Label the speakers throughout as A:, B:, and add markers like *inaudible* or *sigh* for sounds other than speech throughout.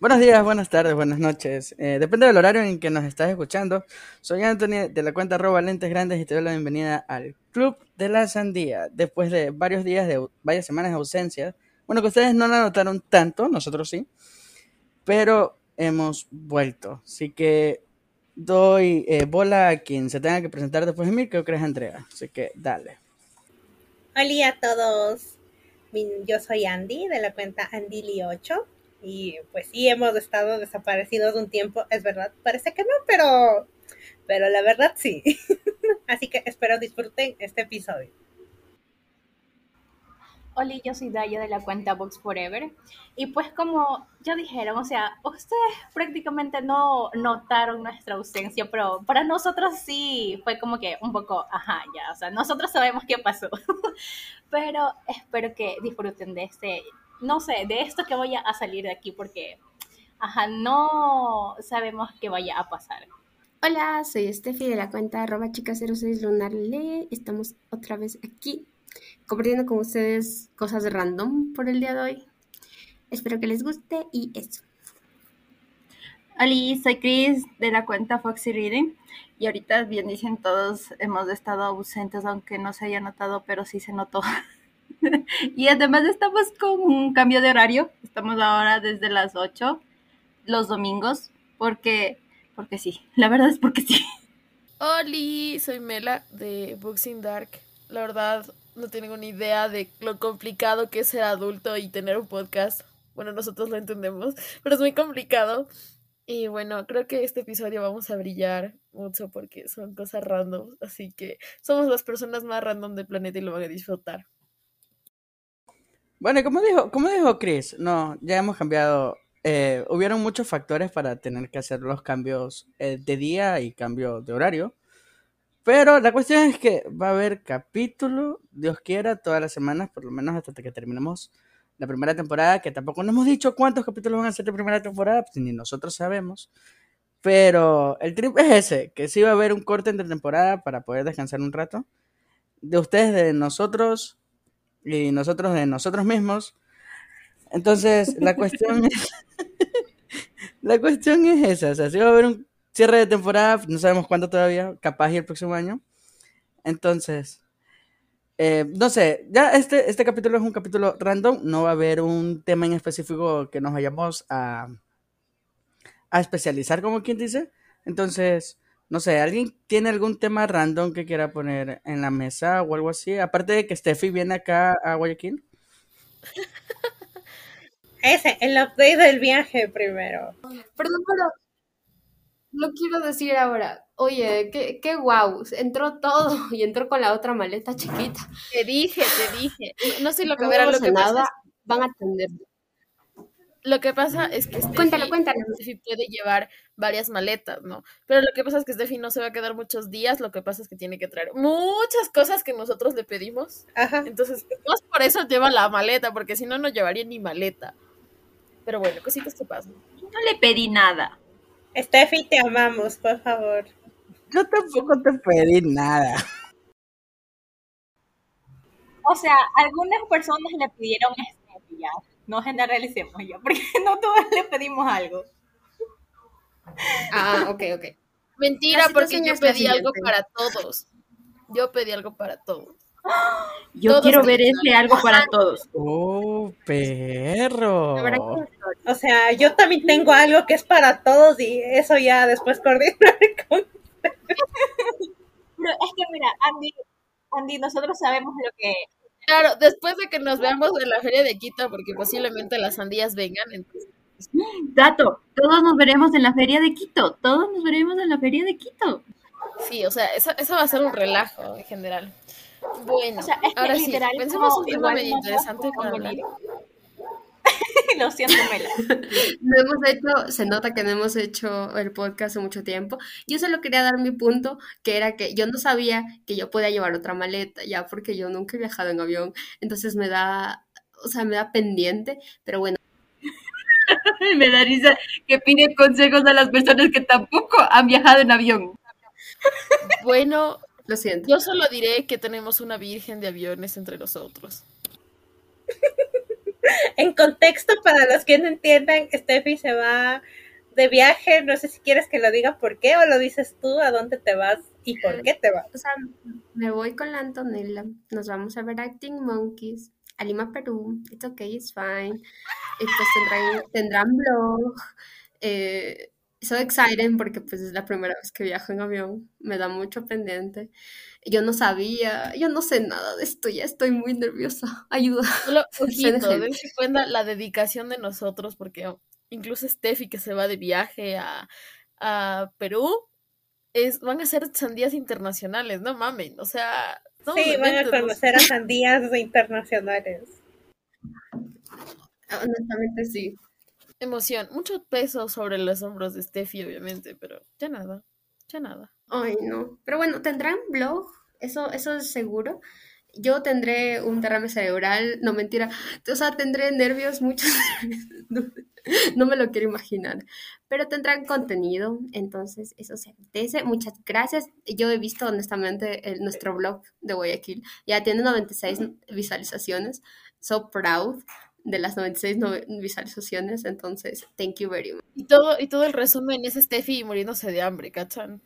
A: Buenos días, buenas tardes, buenas noches. Eh, depende del horario en que nos estás escuchando. Soy Anthony de la cuenta arroba lentes grandes y te doy la bienvenida al Club de la Sandía. Después de varios días de varias semanas de ausencia. Bueno, que ustedes no la notaron tanto, nosotros sí. Pero hemos vuelto. Así que doy eh, bola a quien se tenga que presentar después de mí, creo que es Andrea. Así que dale.
B: Hola a todos. Yo soy Andy de la cuenta Andili8 y pues sí hemos estado desaparecidos un tiempo, es verdad, parece que no, pero pero la verdad sí. *laughs* Así que espero disfruten este episodio.
C: Hola, yo soy Daya de la cuenta Box Forever. Y pues como ya dijeron, o sea, ustedes prácticamente no notaron nuestra ausencia, pero para nosotros sí fue como que un poco, ajá, ya, o sea, nosotros sabemos qué pasó. *laughs* pero espero que disfruten de este, no sé, de esto que vaya a salir de aquí, porque, ajá, no sabemos qué vaya a pasar.
D: Hola, soy Steffi de la cuenta arroba chica06 lunarle. Estamos otra vez aquí compartiendo con ustedes cosas random por el día de hoy. Espero que les guste y eso.
E: Hola, soy Chris de la cuenta Foxy Reading y ahorita bien dicen todos hemos estado ausentes aunque no se haya notado pero sí se notó. *laughs* y además estamos con un cambio de horario, estamos ahora desde las 8 los domingos porque porque sí, la verdad es porque sí.
F: Hola, soy Mela de Books in Dark. La verdad, no tienen una idea de lo complicado que es ser adulto y tener un podcast. Bueno, nosotros lo entendemos, *laughs* pero es muy complicado. Y bueno, creo que este episodio vamos a brillar mucho porque son cosas random. Así que somos las personas más random del planeta y lo van a disfrutar.
A: Bueno, como dijo, como dijo Chris, no, ya hemos cambiado. Eh, hubieron muchos factores para tener que hacer los cambios eh, de día y cambio de horario. Pero la cuestión es que va a haber capítulo, Dios quiera, todas las semanas, por lo menos hasta que terminemos la primera temporada, que tampoco nos hemos dicho cuántos capítulos van a ser de primera temporada, pues ni nosotros sabemos. Pero el trip es ese, que sí va a haber un corte entre temporada para poder descansar un rato. De ustedes, de nosotros, y nosotros de nosotros mismos. Entonces, la cuestión es... *laughs* la cuestión es esa, o sea, sí va a haber un Cierre de temporada, no sabemos cuándo todavía, capaz y el próximo año. Entonces, eh, no sé, ya este, este capítulo es un capítulo random, no va a haber un tema en específico que nos vayamos a, a especializar, como quien dice. Entonces, no sé, ¿alguien tiene algún tema random que quiera poner en la mesa o algo así? Aparte de que Steffi viene acá a Guayaquil. *laughs*
B: Ese, el update del viaje primero.
D: Perdón, pero lo quiero decir ahora. Oye, qué, qué guau, entró todo *laughs* y entró con la otra maleta chiquita.
F: Te dije, te dije. No sé lo que verá lo que nada, pasa.
D: Van a atender.
F: Lo que pasa es que Steffi,
D: cuéntalo, cuéntalo.
F: Steffi puede llevar varias maletas, ¿no? Pero lo que pasa es que Steffi no se va a quedar muchos días, lo que pasa es que tiene que traer muchas cosas que nosotros le pedimos.
B: Ajá.
F: Entonces, más por eso lleva la maleta, porque si no, no llevaría ni maleta. Pero bueno, cositas que pasan.
E: No le pedí nada.
B: Steffi, te amamos, por favor.
A: Yo tampoco te pedí nada.
C: O sea, algunas personas le pidieron Steffi ya. No generalicemos ya, porque *laughs* no todos le pedimos algo.
D: Ah, ok, ok.
F: Mentira, porque yo pedí algo para todos. Yo pedí algo para todos.
E: Yo todos quiero ver ese algo para todos.
A: Oh, perro.
B: O sea, yo también tengo algo que es para todos y eso ya después coordinar *laughs* con
C: Pero es que mira, Andy, Andy, nosotros sabemos lo que
F: Claro, después de que nos veamos en la feria de Quito, porque posiblemente las sandías vengan, entonces...
E: Dato, todos nos veremos en la feria de Quito, todos nos veremos en la feria de Quito.
F: Sí, o sea, eso, eso va a ser un relajo en general. Bueno,
C: O sea, es que
F: ahora sí, pensemos un tema interesante. *laughs*
C: Lo siento, Mela.
D: No hemos hecho, se nota que no hemos hecho el podcast hace mucho tiempo. Yo solo quería dar mi punto, que era que yo no sabía que yo podía llevar otra maleta, ya porque yo nunca he viajado en avión, entonces me da, o sea, me da pendiente, pero bueno. *laughs*
E: Me da risa que pide consejos a las personas que tampoco han viajado en avión.
F: Bueno,
D: Lo siento.
F: yo solo diré que tenemos una virgen de aviones entre nosotros. *laughs*
B: En contexto, para los que no entiendan, Steffi se va de viaje. No sé si quieres que lo diga por qué o lo dices tú, a dónde te vas y por qué te vas.
D: O sea, me voy con la Antonella. Nos vamos a ver Acting Monkeys a Lima, Perú. It's okay, it's fine. Y pues tendrán, tendrán blog. Eh, so excited porque pues es la primera vez que viajo en avión. Me da mucho pendiente. Yo no sabía, yo no sé nada de esto, ya estoy muy nerviosa. *laughs* Ayuda.
F: Solo, *laughs*
D: gente.
F: dense cuenta la dedicación de nosotros, porque incluso Steffi que se va de viaje a, a Perú, es, van a ser sandías internacionales, no mamen, o sea, no
B: Sí, van a conocer a sandías internacionales.
D: Honestamente sí.
F: Emoción, mucho peso sobre los hombros de Steffi, obviamente, pero ya nada, ya nada.
D: Ay, no. Pero bueno, tendrán blog, eso, eso es seguro. Yo tendré un derrame cerebral, no mentira. O sea, tendré nervios, muchos. *laughs* No, no me lo quiero imaginar. Pero tendrán contenido, entonces eso se agradece. Muchas gracias. Yo he visto honestamente el- nuestro blog de Guayaquil. Ya tiene 96 visualizaciones. So proud de las 96 no- visualizaciones. Entonces, thank you very much.
F: Y todo, y todo el resumen es Steffi muriéndose de hambre, ¿cachan?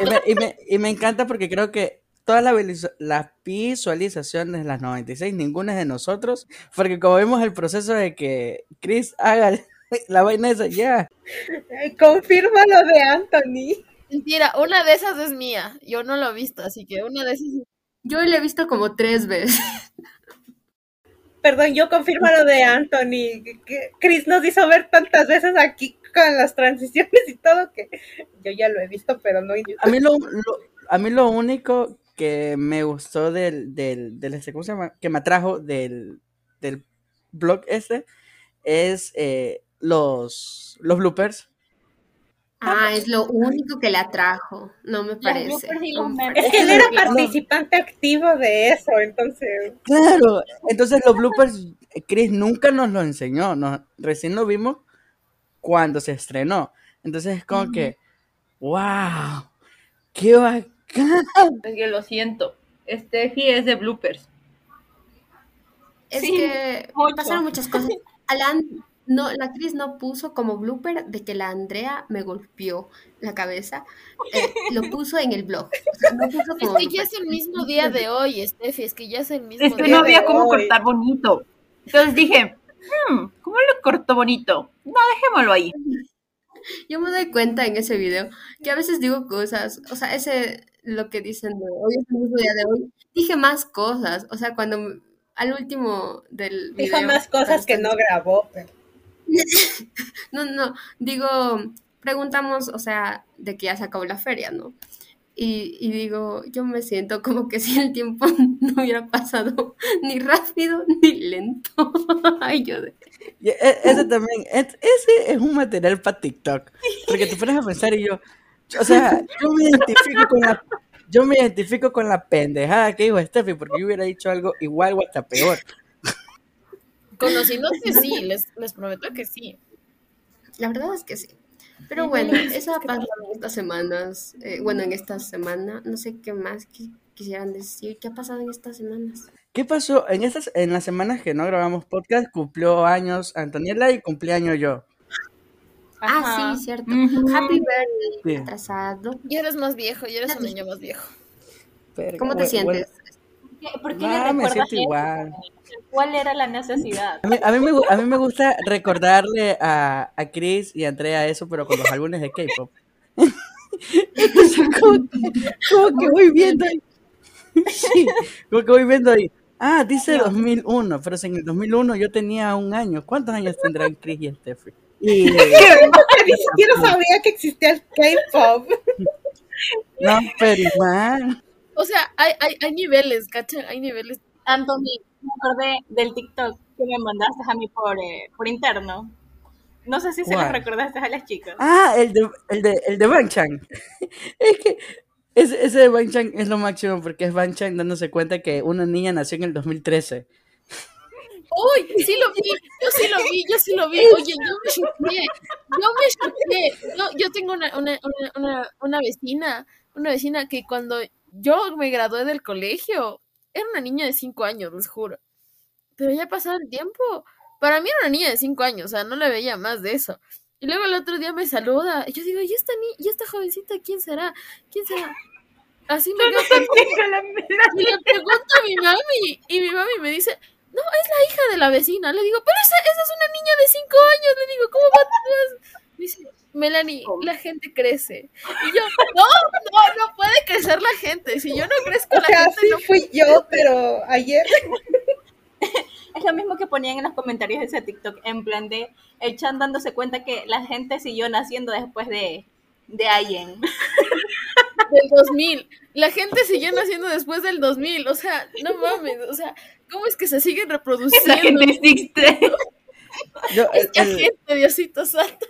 A: Y me, y me- y me encanta porque creo que todas las las visualizaciones de las 96, ninguna es de nosotros, porque como vemos el proceso de que Chris haga la vaina esa, ya.
B: Eh, Confirma lo de Anthony.
F: Mentira, una de esas es mía, yo no lo he visto, así que una de esas es
D: Yo le he visto como tres veces.
B: Perdón, yo confirmo lo de Anthony. que Chris nos hizo ver tantas veces aquí con las transiciones y todo que yo ya lo he visto, pero no
A: A mí lo, *laughs* lo- a mí lo único que me gustó del, del, del este, ¿cómo se llama? Que me atrajo del, del blog este es eh, los, los bloopers.
D: Ah, es lo único que le atrajo. No me parece.
B: Es que él era *laughs*
A: No.
B: participante activo de eso, entonces.
A: Claro, entonces los bloopers, Chris nunca nos lo enseñó, nos, recién lo vimos cuando se estrenó. Entonces es como que, wow, qué bacán.
E: Es que lo siento. Steffi es de bloopers.
D: Es
C: Sí,
D: que
C: mucho.
D: pasaron muchas cosas. Alan, no, la actriz no puso como blooper de que la Andrea me golpeó la cabeza. Eh, lo *laughs* puso en el blog. O sea, no puso
F: Es que ya es el mismo día de hoy, Steffi, es que ya es el mismo
E: Es que
F: día
E: no
F: de
E: había cómo
B: hoy.
E: cortar bonito. Entonces dije, hmm, ¿cómo lo corto bonito? No, dejémoslo ahí.
D: Yo me doy cuenta en ese video que a veces digo cosas, o sea, ese, lo que dicen de hoy es el mismo día de hoy, dije más cosas, o sea, cuando al último del
B: Dijo
D: video,
B: más cosas que no grabó. pero- *laughs*
D: No, no, digo, preguntamos, o sea, de que ya se la feria, ¿no? Y, digo, yo me siento como que *laughs* si el tiempo no hubiera pasado *laughs* ni rápido ni lento. Ay, yo de...
A: Y e- ese también, es- ese es un material para TikTok, porque te pones a pensar y yo, o sea, yo me identifico con la, yo me identifico con la pendejada que dijo Steffi, porque yo hubiera dicho algo igual o hasta peor.
F: Conociéndote, sí, *laughs* les, les prometo que sí.
D: La verdad es que sí. Pero bueno,
F: bueno, es
D: eso ha pasado en estas semanas. eh, bueno, en esta semana. No sé qué más qui- quisieran decir. ¿Qué ha pasado en estas semanas?
A: ¿Qué pasó? En estas, en las semanas que no grabamos podcast, cumplió años Antoniela y cumpleaños yo.
D: Ah, sí, cierto. Happy birthday,
A: Sí.
D: atrasado.
F: Ya eres más viejo, ya eres un niño más viejo.
A: Pero,
D: ¿Cómo te
A: bueno,
D: sientes?
C: ¿Por qué- ¿Por qué
A: bueno,
C: le
A: ah, me
C: recuerdas
A: siento
C: eso?
A: igual.
C: ¿Cuál era la necesidad?
A: A mí, a mí me, a mí me gusta recordarle a, a Chris y a Andrea eso, pero con los álbumes de K-pop. Entonces, *laughs* como que, como que voy viendo ahí. Sí, como que voy viendo ahí. Ah, dice 2001, pero si en el 2001 yo tenía un año. ¿Cuántos años tendrán Chris y Steffi? *laughs* Y,
B: Que ni siquiera sabía que existía el K-pop.
A: no, pero igual.
F: O sea, hay, hay, hay niveles, ¿cachan? Hay niveles.
C: Anthony, me acordé del TikTok que me mandaste a mí por, eh, por interno. No sé si se los recordaste a las chicas.
A: Ah, el de, el de, el de Banchan. *laughs* Es que ese, ese de Banchan es lo máximo porque es Banchan dándose cuenta que una niña nació en el 2013.
F: ¡Uy! Sí lo vi, yo sí lo vi, yo sí lo vi. Oye, yo me choqué, yo me choqué. Yo, yo tengo una, una, una, una, una vecina, una vecina que cuando yo me gradué del colegio, era una niña de 5 años, les juro. pero ya ha pasado el tiempo. Para mí era una niña de cinco años, o sea, no le veía más de eso. Y luego el otro día me saluda, y yo digo, ¿y esta, ni ¿y esta jovencita quién será? ¿Quién será? Así me quedo pensando. Y le pregunto a mi mami, y mi mami me dice, no, es la hija de la vecina. Le digo, pero esa, esa es una niña de cinco años. Le digo, ¿cómo va? Dice, Melanie, la gente crece. Y yo, no, no, no puede crecer la gente. Si yo no crezco,
B: O
F: la
B: sea,
F: gente
B: sí
F: no
B: fui yo, pero ayer. *laughs*
C: Es lo mismo que ponían en los comentarios de ese TikTok, en plan de el chan dándose cuenta que la gente siguió naciendo después de, de alguien. *laughs*
F: del 2000. La gente siguió naciendo después del 2000. O sea, no mames. O sea, ¿cómo es que se siguen
C: La
F: reproduciendo?
C: gente existe. *laughs*
A: Yo, el-
F: La
A: el-
F: gente, Diosito Santo.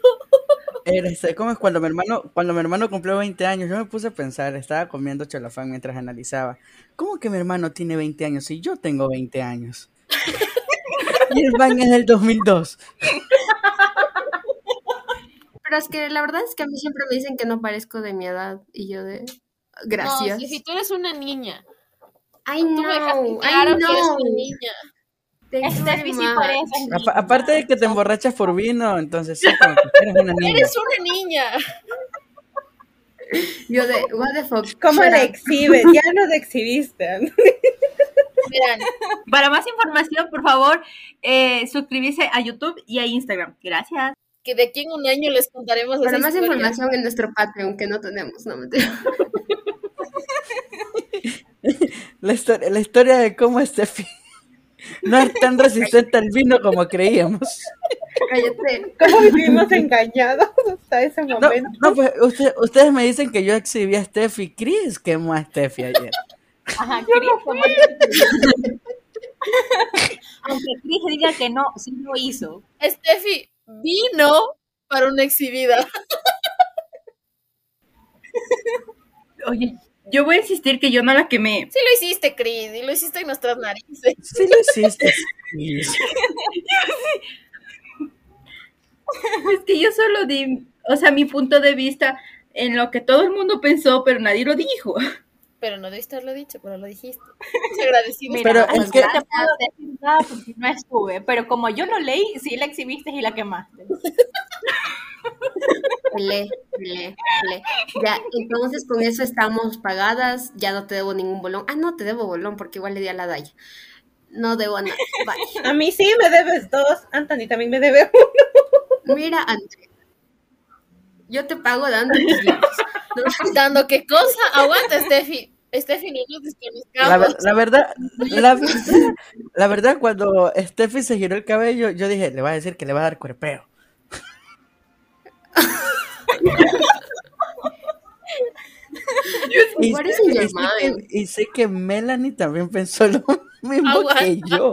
A: El, este, ¿cómo es? Cuando mi hermano, cuando mi hermano cumplió 20 años, yo me puse a pensar, estaba comiendo cholafán mientras analizaba. ¿Cómo que mi hermano tiene 20 años si yo tengo 20 años? *laughs* y el man es del 2002.
D: Pero es que la verdad es que a mí siempre me dicen que no parezco de mi edad y yo de gracias.
F: No, si, si tú eres una niña.
D: Ay no,
F: claro que eres una niña.
C: Steffi sí parece.
A: Aparte de que te emborrachas por vino, entonces sí, como que eres una niña.
F: Eres una niña.
D: Yo de what the fuck.
B: ¿Cómo
D: up.
B: exhibes? Ya nos exhibiste.
C: Para más información, por favor, eh, suscribirse a YouTube y a Instagram. Gracias.
F: que de aquí en un año les contaremos
D: Para más
F: historia.
D: información en nuestro Patreon que no tenemos, no mentira. *laughs*
A: La historia, la historia de cómo Steffi no es tan resistente al vino como creíamos.
D: Cállate.
B: ¿Cómo vivimos engañados hasta ese
A: No,
B: momento?
A: no, pues usted- ustedes me dicen que yo exhibí a Steffi. Chris quemó a Steffi ayer.
C: Ajá, Chris, como- Aunque Chris diga que no, sí lo hizo.
F: Steffi vino para una exhibida.
E: Oye, yo voy a insistir que yo no la quemé.
F: Sí lo hiciste, Chris, y lo hiciste en nuestras narices. *laughs*
A: Sí lo hiciste. Chris.
E: Es que yo solo di, o sea, mi punto de vista en lo que todo el mundo pensó, pero nadie lo dijo.
F: Pero no debiste haberlo dicho, pero lo dijiste. Te agradecimos.
C: Mira,
A: Pero es que-
C: no te puedo decir nada porque no estuve, pero como yo lo leí, sí la exhibiste y la quemaste. *laughs*
D: Pelé, pelé, pelé. Ya, entonces con eso estamos pagadas, ya no te debo ningún bolón. Ah, no te debo bolón porque igual le di a la Daya. No debo nada. Bye. *laughs*
B: A mí sí me debes dos. Anthony también me debe uno.
D: Mira, Andrea. Yo te pago dando. *laughs* No,
F: Dando qué cosa, aguanta, Steffi. Steffi, no nos desconozcamos.
A: la verdad, la verdad, *laughs* la verdad, cuando Steffi se giró el cabello, yo dije, le va a decir que le va a dar cuerpeo. Y sé, y que,
D: mind?
A: y sé que Melanie también pensó lo *laughs* mismo
F: Aguanta.
A: que yo.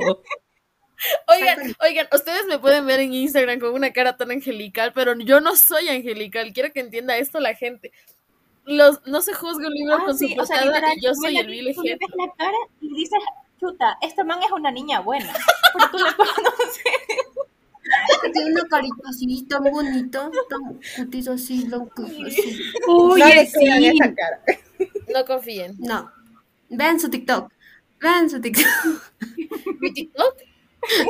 F: Oigan, oigan, ustedes me pueden ver en Instagram con una cara tan angelical, pero yo no soy angelical. Quiero que entienda esto la gente. Los, no se juzga un libro
C: Ah,
F: con
C: sí,
F: su
C: o sea,
F: portada
C: literal,
F: y yo soy el vil ejemplo.
C: la cara y dices, chuta, esta man es una niña buena. Pero tú le *laughs* conoces. *laughs*
D: Tiene una carita así, tan bonita, tan cutito así, blanco. Así.
B: crean
E: sí.
B: esa cara. *laughs*
F: No confíen.
D: No. Vean su TikTok. Vean su TikTok. *laughs*
F: ¿Mi TikTok?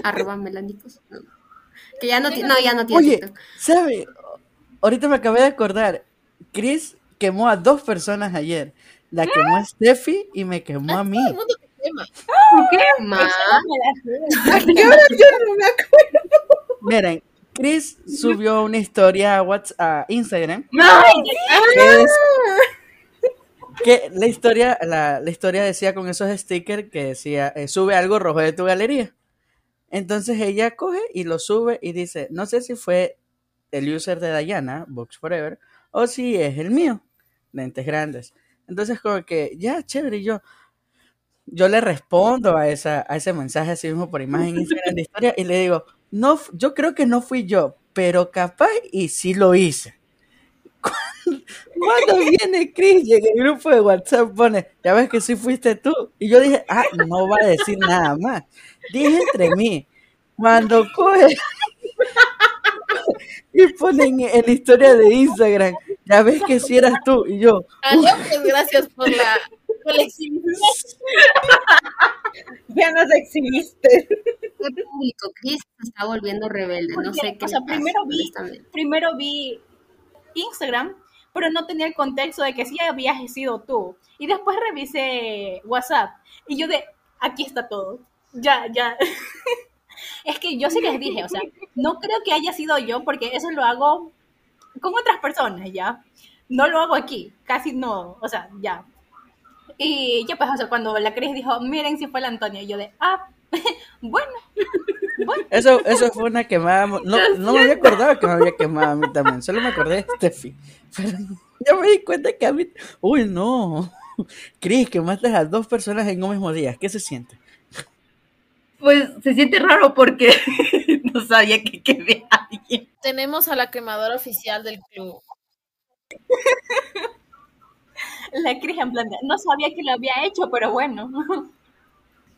D: Arroba melanicos. No. Que ya no, no, ya no tiene
A: Oye,
D: TikTok.
A: ¿sabe? Ahorita me acabé de acordar. Chris quemó a dos personas ayer. La quemó a Steffi y me quemó a mí.
F: Todo el mundo te quema.
D: Ma,
B: ¿A qué hora yo no me acuerdo?
A: Miren, Chris subió una historia a, WhatsApp, a Instagram.
E: Ay,
A: que es que la historia la, la historia decía con esos stickers que decía eh, sube algo rojo de tu galería entonces ella coge y lo sube y dice no sé si fue el user de Diana Box Forever o si es el mío lentes grandes. Entonces como que ya chévere y yo yo le respondo a esa a ese mensaje así mismo por imagen en Instagram de historia y le digo no yo creo que no fui yo pero capaz y sí lo hice *laughs* cuando viene Chris y en el grupo de WhatsApp pone, ya ves que sí fuiste tú. Y yo dije, ah, no va a decir nada más. Dije entre mí, cuando coge *laughs* y ponen en la historia de Instagram, ya ves que sí eras tú. Y yo,
F: pues gracias por la. *laughs*
B: Ya nos exhibiste.
D: ¿Qué público? Chris se está volviendo rebelde. No sé qué
C: o sea, vi-. Primero vi Instagram, pero no tenía el contexto de que sí habías sido tú. Y después revisé WhatsApp y yo de, aquí está todo. Ya, ya. *laughs* es que yo sí les dije, o sea, no creo que haya sido yo porque eso lo hago con otras personas, ¿ya? No lo hago aquí, casi no, o sea, ya. Y ya pues, o sea, cuando la Cris dijo, miren si fue el Antonio, y yo de, ah, *laughs* bueno, bueno.
A: Eso, eso fue una quemada. No, no me había acordado que me había quemado a mí también. Solo me acordé de Steffi. Pero ya me di cuenta que a mí. Uy, no. Cris, que matas a dos personas en un mismo día. ¿Qué se siente?
E: Pues se siente raro porque *laughs* no sabía que quemé a alguien.
F: Tenemos a la quemadora oficial del club. *laughs* *laughs*
C: La Cris en plan de, no sabía que lo había hecho, pero bueno. *laughs*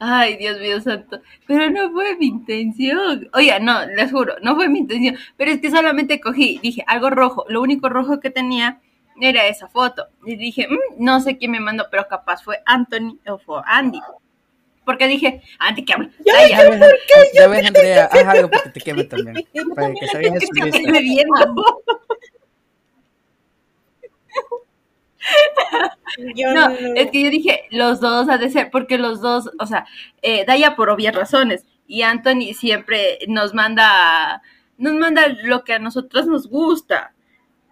E: Ay, Dios mío santo. Pero no fue mi intención. Oiga, no, les juro, no fue mi intención. Pero es que solamente cogí, dije, algo rojo. Lo único rojo que tenía era esa foto. Y dije, "Mm, no sé quién me mandó, pero capaz fue Anthony o fue Andy. Porque dije, Andy, ¿qué habla? Ay,
A: Ya ves, ya ves, Andrea, haz algo para que te queme también. *laughs* Para que
E: que. *laughs*
B: Yo
E: No,
B: no,
E: es que yo dije, los dos ha de ser, porque los dos, o sea, eh, Daya por obvias razones, y Anthony siempre nos manda, nos manda lo que a nosotros nos gusta.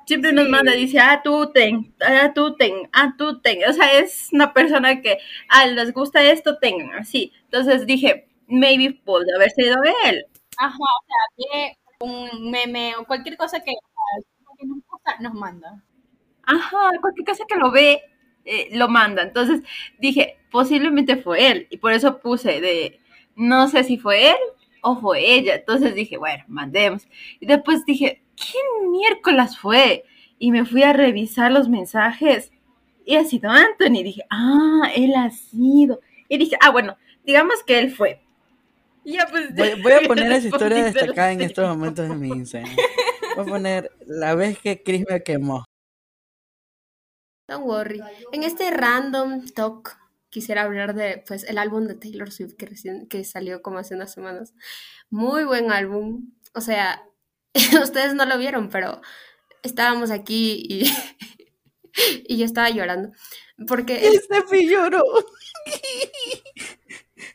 E: Siempre nos manda, dice, ah, tú ten, ah, tú ten, ah, tú ten. O sea, es una persona que, ah, les gusta esto, tengan, así. Entonces dije, maybe puede haber sido él.
C: Ajá, o sea, un meme o cualquier cosa que, que nos gusta, nos manda.
E: Ajá, cualquier cosa que lo ve, eh, lo manda. Entonces dije, posiblemente fue él. Y por eso puse de, no sé si fue él o fue ella. Entonces dije, bueno, mandemos. Y después dije, ¿quién miércoles fue? Y me fui a revisar los mensajes. Y ha sido Anthony. Dije, ah, él ha sido. Y dije, ah, bueno, digamos que él fue. Y ya pues.
A: Voy, voy a *laughs* poner esa historia destacada en estos momentos de mi Instagram. Voy a poner la vez que Chris me quemó.
D: Don't worry. En este random talk quisiera hablar de pues el álbum de Taylor Swift que recién que salió como hace unas semanas. Muy buen álbum. O sea, *laughs* ustedes no lo vieron, pero estábamos aquí y, *laughs* y yo estaba llorando. Porque el-
A: Steffi lloró. *laughs*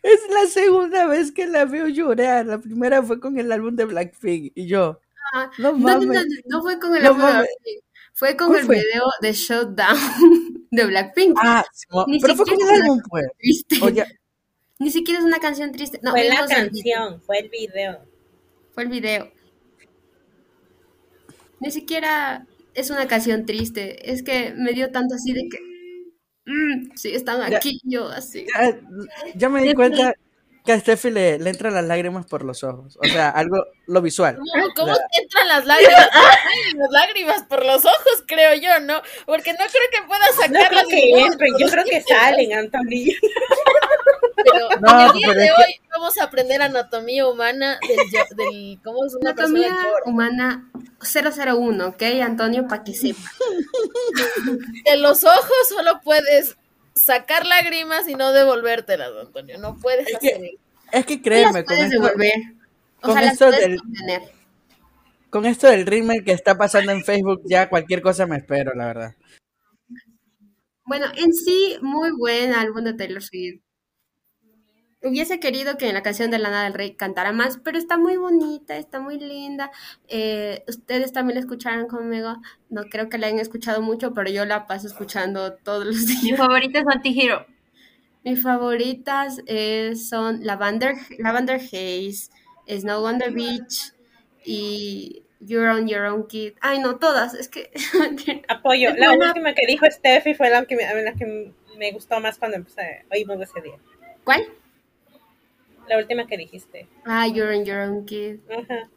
A: Es la segunda vez que la veo llorar. La primera fue con el álbum de Blackpink. Y yo,
D: Ah,
A: no
D: no, no, no, no fue con el álbum de. Blackpink, fue con
A: ¿Cuál
D: el
A: fue?
D: video de Shutdown *laughs* de Blackpink.
A: Ah, Simón,
D: Ni
A: pero fue con el
D: siquiera-
A: álbum, pues.
D: Triste.
A: Oye, *laughs*
D: Ni siquiera es una canción triste. No,
B: fue la canción, fue el video.
D: Fue el video. Ni siquiera es una canción triste. Es que me dio tanto así de que. mm, sí, están
A: Ya.
D: aquí, yo así.
A: ya, ya me di cuenta que a Steffi le, le entran las lágrimas por los ojos. O sea, algo, lo visual.
F: No, ¿Cómo
A: O sea,
F: te entran las lágrimas? *laughs* Las lágrimas por los ojos, creo yo, ¿no? Porque no creo que pueda
B: No
F: sacarlas.
B: creo que entren, yo creo que salen, Anthony.
F: Pero
A: No,
F: en el día
A: pero
F: de
A: que-
F: hoy vamos a aprender anatomía humana del, yo- del cómo es una persona
D: Anatomía humana 001, ¿ok, Antonio? Para que sepa.
F: En los ojos solo puedes sacar lágrimas y no devolvértelas, Antonio. No puedes
A: Es
F: hacer
A: que- es que créeme, con
D: puedes
A: esto,
D: devolver. O
A: con
D: sea, las
A: esto
D: puedes
A: del- con esto del rímel que está pasando en Facebook, ya cualquier cosa me espero, la verdad.
D: Bueno, en sí, muy buen álbum de Taylor Swift. Hubiese querido que en la canción de Lana del Rey cantara más, pero está muy bonita, está muy linda. Eh, ustedes también la escucharon conmigo. No creo que la hayan escuchado mucho, pero yo la paso escuchando todos los *laughs*
E: Mi
D: días.
E: favorita es Antihero.
D: Mis favoritas eh, son Lavender, Lavender Haze, Snow on the Beach y You're on Your Own Kid. Ay, no, todas. Es que *laughs*
B: Apoyo.
D: Es
B: La
D: buena.
B: última que dijo Steffi fue la que, me, la que me gustó más cuando empecé, oímos ese día.
D: ¿Cuál?
B: La última que dijiste.
D: Ah, You're on Your Own Kid.
B: Ajá.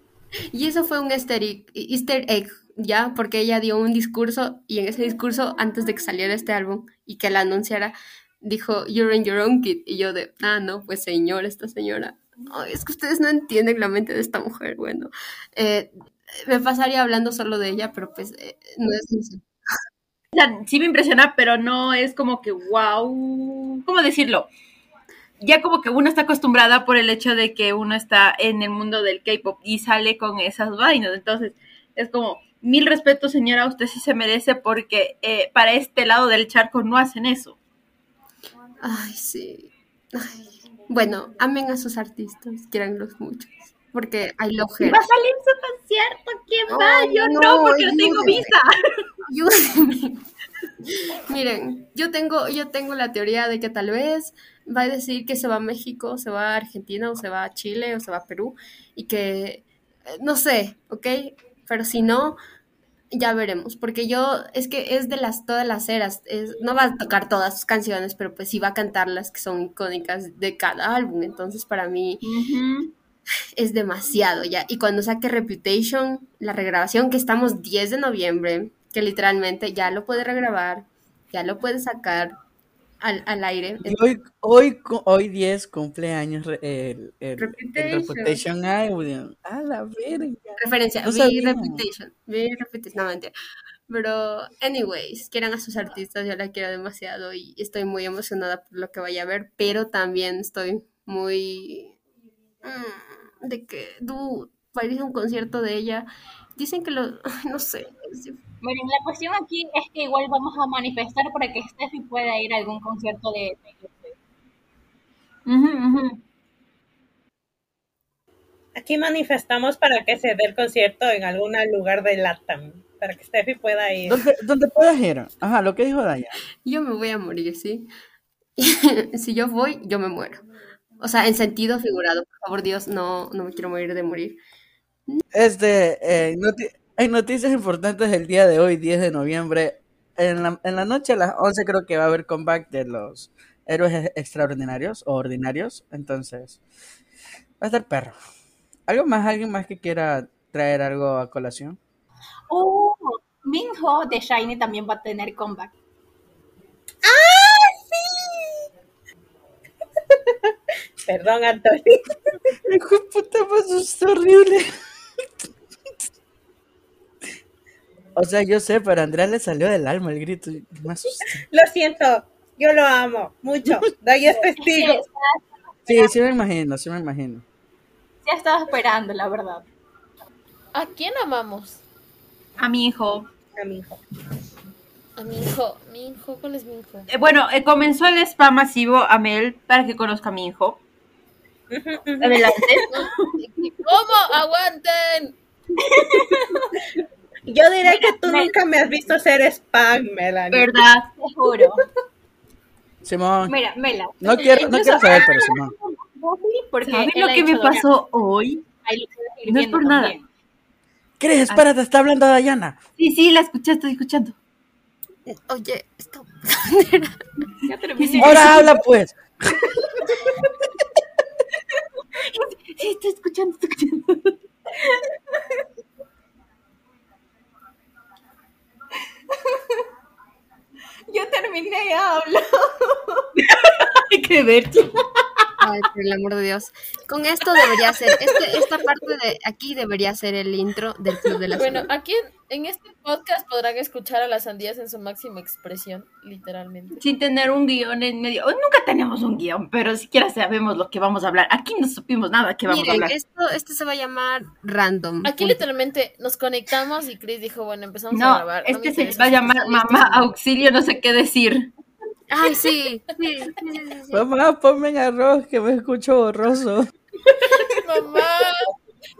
D: Y eso fue un easter egg, easter egg, ¿ya? Porque ella dio un discurso y en ese discurso, antes de que saliera este álbum y que la anunciara, dijo, You're in your own kid. Y yo de, ah, no, pues señor, esta señora. Ay, es que ustedes no entienden la mente de esta mujer. Bueno, eh, me pasaría hablando solo de ella, pero pues eh, no es necesario.
E: sea, sí me impresiona, pero no es como que wow. ¿Cómo decirlo? Ya como que uno está acostumbrada por el hecho de que uno está en el mundo del K-pop y sale con esas vainas. Entonces, es como, mil respetos, señora, usted sí se merece porque eh, para este lado del charco no hacen eso.
D: Ay, sí. Ay. Bueno, amen a sus artistas, quieranlos mucho. Porque hay
E: Va
D: lojeros.
E: a salir su concierto, ¿quién va?
D: Ay,
E: Yo
D: no,
E: no, porque no tengo visa.
D: Ayúdenme. *laughs* Miren, yo tengo, yo tengo la teoría de que tal vez va a decir que se va a México, se va a Argentina, o se va a Chile, o se va a Perú, y que eh, no sé, ¿ok? Pero si no, ya veremos, porque yo, es que es de las, todas las eras, es- no va a tocar todas sus canciones, pero pues sí va a cantar las que son icónicas de cada álbum, entonces para mí es demasiado ya. Y cuando saque Reputation, la regrabación que estamos 10 de noviembre, que literalmente ya lo puede regrabar, ya lo puede sacar al, al aire.
A: Y hoy, hoy, hoy 10 cumpleaños el, el, el
D: Reputation.
A: Reputation Audio. A la verga.
D: Referencia,
A: No sabía.
D: Reputation, vi Reputation, no mentira. Pero, anyways, quieran a sus artistas, yo la quiero demasiado y estoy muy emocionada por lo que vaya a ver, pero también estoy muy... mm, de que, ir a un concierto de ella, dicen que lo... ay, *laughs* no sé,
C: Miren, la cuestión aquí es que igual vamos a manifestar para que Steffi pueda ir a algún concierto de Taylor Swift.
E: Ujú, ujú.
B: Aquí manifestamos para que se dé el concierto en algún lugar de Latam, para que Steffi pueda ir.
A: ¿Dónde, dónde puedas ir? Ajá, lo que dijo Daya.
D: Yo me voy a morir, ¿sí? *laughs* si yo voy, yo me muero. O sea, en sentido figurado, por favor, Dios, no, no me quiero morir de morir.
A: Este, eh, noti- hay noticias importantes del día de hoy, 10 de noviembre. En la, en la noche a las 11 creo que va a haber comeback de los héroes extraordinarios o ordinarios. Entonces, va a estar perro. ¿Algo más? ¿Alguien más que quiera traer algo a colación?
C: Uh, Minho de Shiny también va a tener comeback. *laughs*
B: Perdón, Antonio. *laughs*
A: De puta, me asustó horrible. *laughs* O sea, yo sé, pero a Andrea le salió del alma el grito. Me.
B: Lo siento, yo lo amo mucho. Daya es testigo.
A: Sí, sí me imagino, sí me imagino.
C: Ya estaba esperando, la verdad.
F: ¿A quién amamos?
E: A mi hijo.
B: A mi hijo.
F: A mi hijo. Mi hijo, ¿cuál es mi hijo?
E: Eh, bueno, eh, comenzó el spam masivo a Mel para que conozca a mi hijo. Adelante. *laughs*
F: ¿Cómo? ¡Aguanten! *laughs*
B: Yo diré que tú nunca me has visto ser spam, Melanie.
E: ¿Verdad?
C: Te juro.
A: Simón,
C: Mira, Mela.
A: no quiero, no quiero saber, pero Simón.
C: Porque
E: ¿Sabes lo que me pasó hoy? No es por nada.
C: también.
A: ¿Crees? Espérate, está hablando Dayana.
E: Sí, sí, la escuché, estoy escuchando.
D: Oye, esto... *laughs*
C: Ya.
A: Ahora habla pues.
E: Sí, estoy escuchando, estoy escuchando.
C: Yo terminé y hablo.
E: Que ver. *laughs*
D: Ay, por el amor de Dios. Con esto debería ser, este, esta parte de aquí debería ser el intro del Club de la
F: Bueno,
D: Sombra.
F: aquí en, en este podcast podrán escuchar a las sandías en su máxima expresión, literalmente.
E: Sin tener un guion en medio. Oh, Nunca tenemos un guion, pero siquiera sabemos lo que vamos a hablar. Aquí no supimos nada que vamos a
D: Miren,
E: hablar.
D: esto, esto se va a llamar random.
F: Aquí
D: punto.
F: literalmente nos conectamos y Chris dijo, bueno, empezamos a
E: No,
F: grabar. No
E: este se va a llamar mamá auxilio, no sé qué decir.
D: Ay, sí, sí, sí, sí, sí, sí.
A: Mamá, ponme en arroz que me escucho borroso.
F: Mamá.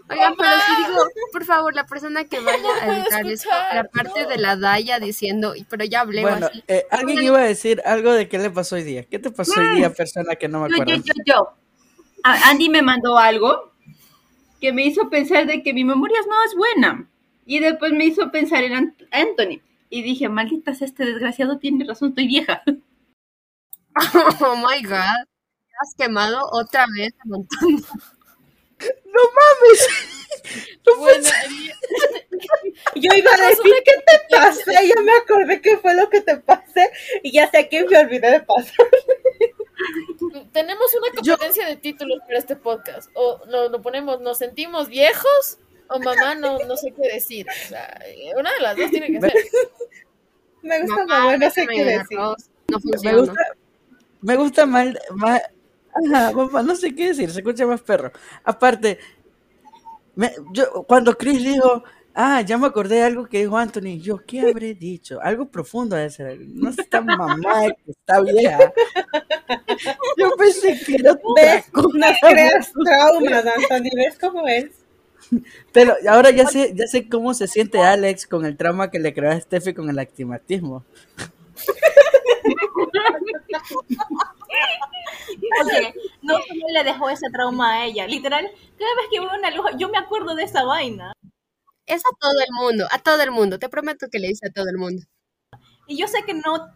D: Oigan, pero sí digo, por favor, la persona que vaya a editar esto, la parte
F: no.
D: de la Daya diciendo, "Y- pero ya hablé
A: Bueno,
D: así.
A: eh, alguien iba a decir algo de qué le pasó hoy día. ¿Qué te pasó hoy día, persona que no me
E: Yo, yo,
A: acuerdo?
E: yo, yo. A- Andy me mandó algo que me hizo pensar de que mi memoria no es buena. Y después me hizo pensar en Ant- Anthony. Y dije, malditas, este desgraciado tiene razón, estoy vieja. *laughs* *laughs*
D: Oh my god. Has quemado otra vez un montón. *laughs*
A: ¡No mames! *laughs*
F: Bueno,
B: Yo iba a decir que te pasé, ya me acordé qué fue lo que te pasé y ya sé que me olvidé de pasar.
F: tenemos una competencia de títulos para este podcast. O lo, lo ponemos, ¿nos sentimos viejos? O mamá, no, no sé qué decir. O sea, una de las dos tiene que ser.
B: Me gusta
D: Mamá,
B: mamá, no sé qué decir.
D: No
A: Me
D: funciona.
A: gusta, me gusta mal, más, ajá, papá, no sé qué decir, se escucha más perro. Aparte, me- yo, cuando Chris dijo, ah, ya me acordé de algo que dijo Anthony, yo, ¿qué habré dicho? Algo profundo de ser, no está mamá, que está vieja. Yo pensé que era
B: ¿Ves?
A: Cosa.
B: creas traumas, Anthony. ¿Ves cómo es?
A: Pero ahora ya sé, ya sé cómo se siente Alex con el trauma que le creó a Steffi con el actimatismo. *laughs* *laughs*
C: Porque no solo le dejó ese trauma a ella. Literal, cada vez que veo una luz, yo me acuerdo de esa vaina.
D: Es a todo el mundo, a todo el mundo. Te prometo que le dice a todo el mundo.
C: Y yo sé que no,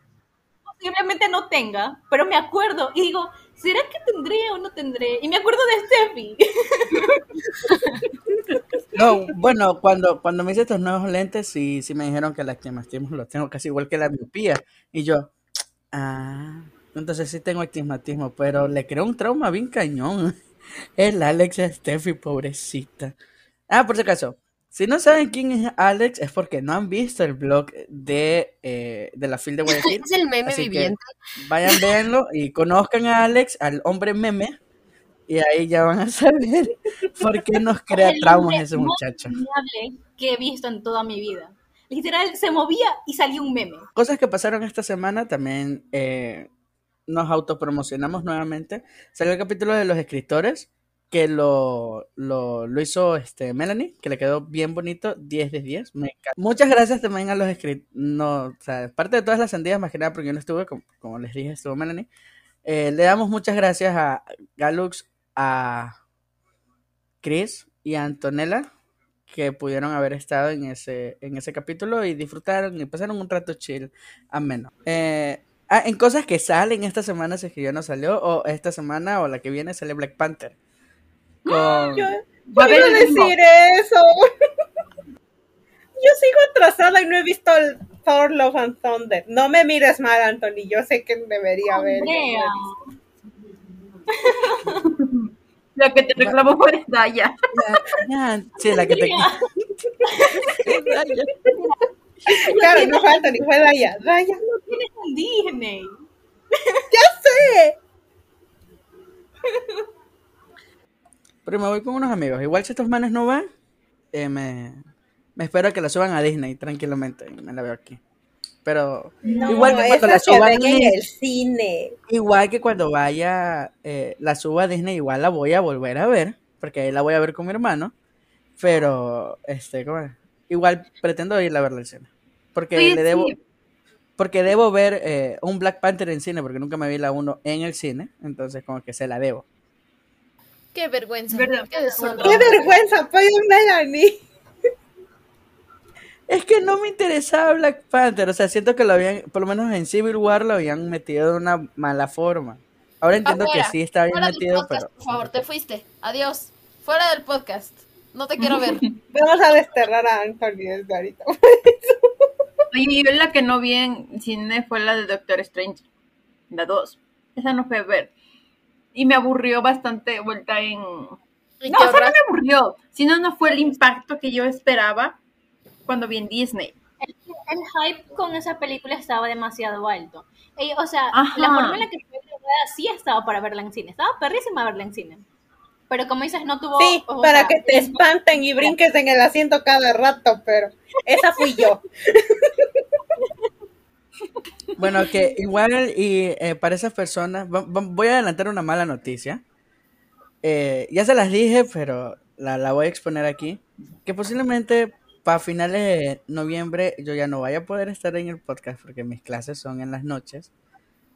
C: posiblemente no tenga, pero me acuerdo y digo, ¿será que tendré o no tendré? Y me acuerdo de Steffi. *laughs*
A: No, bueno, cuando, cuando me hice estos nuevos lentes, sí, sí me dijeron que el astigmatismo lo tengo casi igual que la miopía. Y yo, ah, entonces sí tengo astigmatismo, pero le creó un trauma bien cañón. El Alex Steffi, pobrecita. Ah, por si acaso, si no saben quién es Alex, es porque no han visto el blog de, eh, de la fil de Guayaquil. *laughs*
D: Es el meme
A: Así que
D: viviente.
A: vayan, véanlo y conozcan a Alex, al hombre meme, y ahí ya van a saber *laughs* por qué nos crea traumas ese muchacho.
C: que he visto en toda mi vida. Literal, se movía y salía un meme.
A: Cosas que pasaron esta semana también eh, nos autopromocionamos nuevamente. Salió el capítulo de los escritores que lo, lo, hizo este, Melanie, que le quedó bien bonito, 10 de 10. Me encanta. Muchas gracias también a los escritores. No, o sea, parte de todas las sandías, más que nada porque yo no estuve, como, como les dije, estuvo Melanie. Eh, le damos muchas gracias a Galux, a Chris y a Antonella que pudieron haber estado en ese, en ese capítulo y disfrutaron y pasaron un rato chill, ameno. Eh, ah, en cosas que salen esta semana, si es que ya no salió, o esta semana o la que viene sale Black Panther. Con...
B: Yo,
E: Va a
B: yo a decir eso. *laughs* Yo sigo atrasada y no he visto el Thor Love and Thunder. No me mires mal, Anthony. Yo sé que debería haber. *laughs*
E: La que te reclamó fue Daya.
A: Ya, ya, sí, la que te... *laughs*
B: Claro, no fue Anthony, fue Daya. Daya,
C: No tienes un Disney.
B: ya sé.
A: Pero me voy con unos amigos. Igual si estos manes no van, eh, me, me espero a que la suban a Disney tranquilamente. Me la veo aquí. Pero
B: No,
A: igual que cuando la
B: se
A: suban
B: ven en el cine.
A: Igual que cuando vaya, eh, la suba a Disney, igual la voy a volver a ver, porque ahí la voy a ver con mi hermano, pero, este, ¿cómo? Igual pretendo ir a verla al cine, porque le debo,
E: sí.
A: porque debo ver eh, un Black Panther en cine, porque nunca me vi la uno en el cine, entonces como que se la debo.
F: Qué vergüenza. Qué.
B: Qué vergüenza, apoyo a Melanie.
A: Es que no me interesaba Black Panther, o sea, siento que lo habían, por lo menos en Civil War lo habían metido de una mala forma. Ahora entiendo
F: Afuera.
A: que sí está bien metido,
F: podcast,
A: pero...
F: por favor, te fuiste. Adiós. Fuera del podcast. No te quiero ver. *laughs*
B: Vamos a desterrar a Anthony desde ahorita.
E: Oye, yo la que no vi en cine fue la de Doctor Strange. La 2. Esa no fue a ver. Y me aburrió bastante vuelta en...
F: ¿Y
E: No, o sea, no me aburrió. Sino no fue el impacto que yo esperaba cuando vi en Disney.
C: El hype con esa película estaba demasiado alto. Y, o sea,
E: Ajá.
C: la forma en la que fue grabada sí estaba para verla en cine. Estaba perrísima verla en cine. Pero como dices, no tuvo...
B: Sí,
C: o
B: para
C: sea,
B: que te espanten y brinques en el asiento cada rato, pero esa fui yo. *laughs*
A: Bueno, que igual y eh, para esas personas, voy a adelantar una mala noticia. Eh, ya se las dije, pero la, la voy a exponer aquí. Que posiblemente para finales de noviembre yo ya no vaya a poder estar en el podcast porque mis clases son en las noches.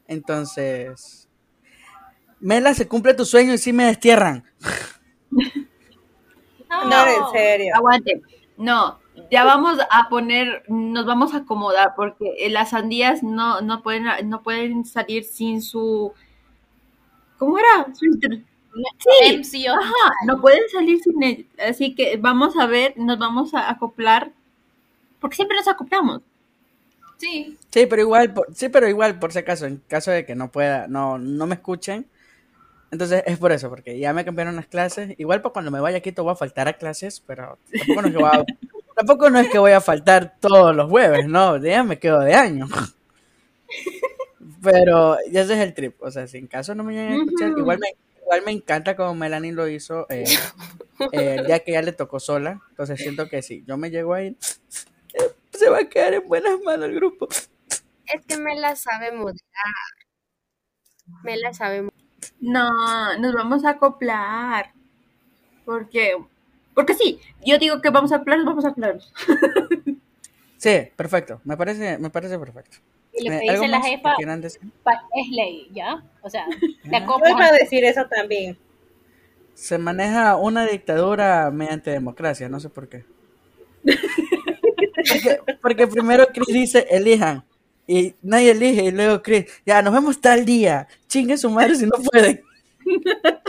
A: Entonces, Mela, se cumple tu sueño y sí me destierran.
C: no,
B: No, en serio.
E: Aguante. No, ya vamos a poner, nos vamos a acomodar porque eh, las sandías no, no pueden, no pueden salir sin su, ¿cómo era? Su Sí,
C: MCO.
E: ajá, no pueden salir sin él. Así que vamos a ver, nos vamos a acoplar, porque siempre nos acoplamos.
C: Sí.
A: Sí, pero igual, por, sí, pero igual, por si acaso, en caso de que no pueda, no, no me escuchen. Entonces es por eso, porque ya me cambiaron las clases. Igual para cuando me vaya a Quito voy a faltar a clases, pero tampoco no es que voy a, *laughs* tampoco no es que voy a faltar todos los jueves, no, ya me quedo de año. *laughs* Pero ya ese es el trip, o sea, si en caso no me llegan a escuchar, igual me, igual me encanta como Melanie lo hizo eh, *laughs* eh, el día que ya le tocó sola, entonces siento que si yo me llego a ir, eh, se va a quedar en buenas manos el grupo.
D: Es que me la sabe moderar. Me la sabe mo-
E: No, nos vamos a acoplar. Porque, porque sí, yo digo que vamos a acoplarnos, vamos a acoplarnos. *laughs*
A: Sí, perfecto, me parece, me parece perfecto.
C: Y lo que
A: ¿algo
C: dice la jefa es ley, ¿ya? O sea, *laughs* te
A: Ah.
B: Yo iba a decir eso también.
A: Se maneja una dictadura mediante democracia, no sé por qué. Porque, porque primero Chris dice, elijan. Y nadie elige. Y luego Chris, ya, nos vemos tal día. Chingue su madre si no pueden. *laughs*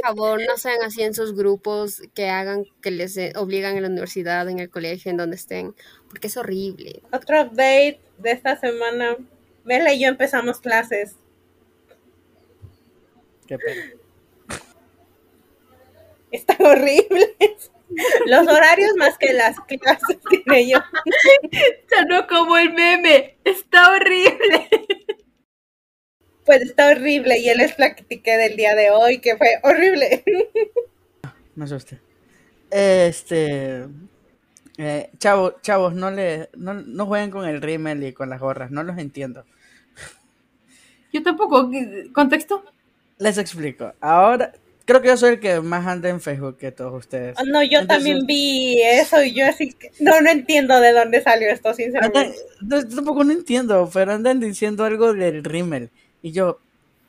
D: Por favor, no sean así en sus grupos que hagan, que les eh, obligan en la universidad, en el colegio, en donde estén, porque es horrible.
B: Otro update de esta semana. Mela y yo empezamos clases.
A: Qué pena.
B: Están horribles. Los horarios más que las clases tiene yo.
E: Sonó como el meme. Está horrible.
B: Pues está horrible. Y él les platiqué del día de hoy, que fue horrible. *laughs*
A: Me asusté. Este. eh, chavos, chavos, no, le, no, no jueguen con el rímel y con las gorras. No los entiendo.
E: Yo tampoco. ¿Contexto?
A: Les explico. Ahora, creo que yo soy el que más anda en Facebook que todos ustedes.
B: Oh, no, yo
A: Entonces-
B: también vi eso y yo así que no, no entiendo de dónde salió esto, sinceramente.
A: no, tampoco no entiendo, pero andan diciendo algo del rímel. Y yo,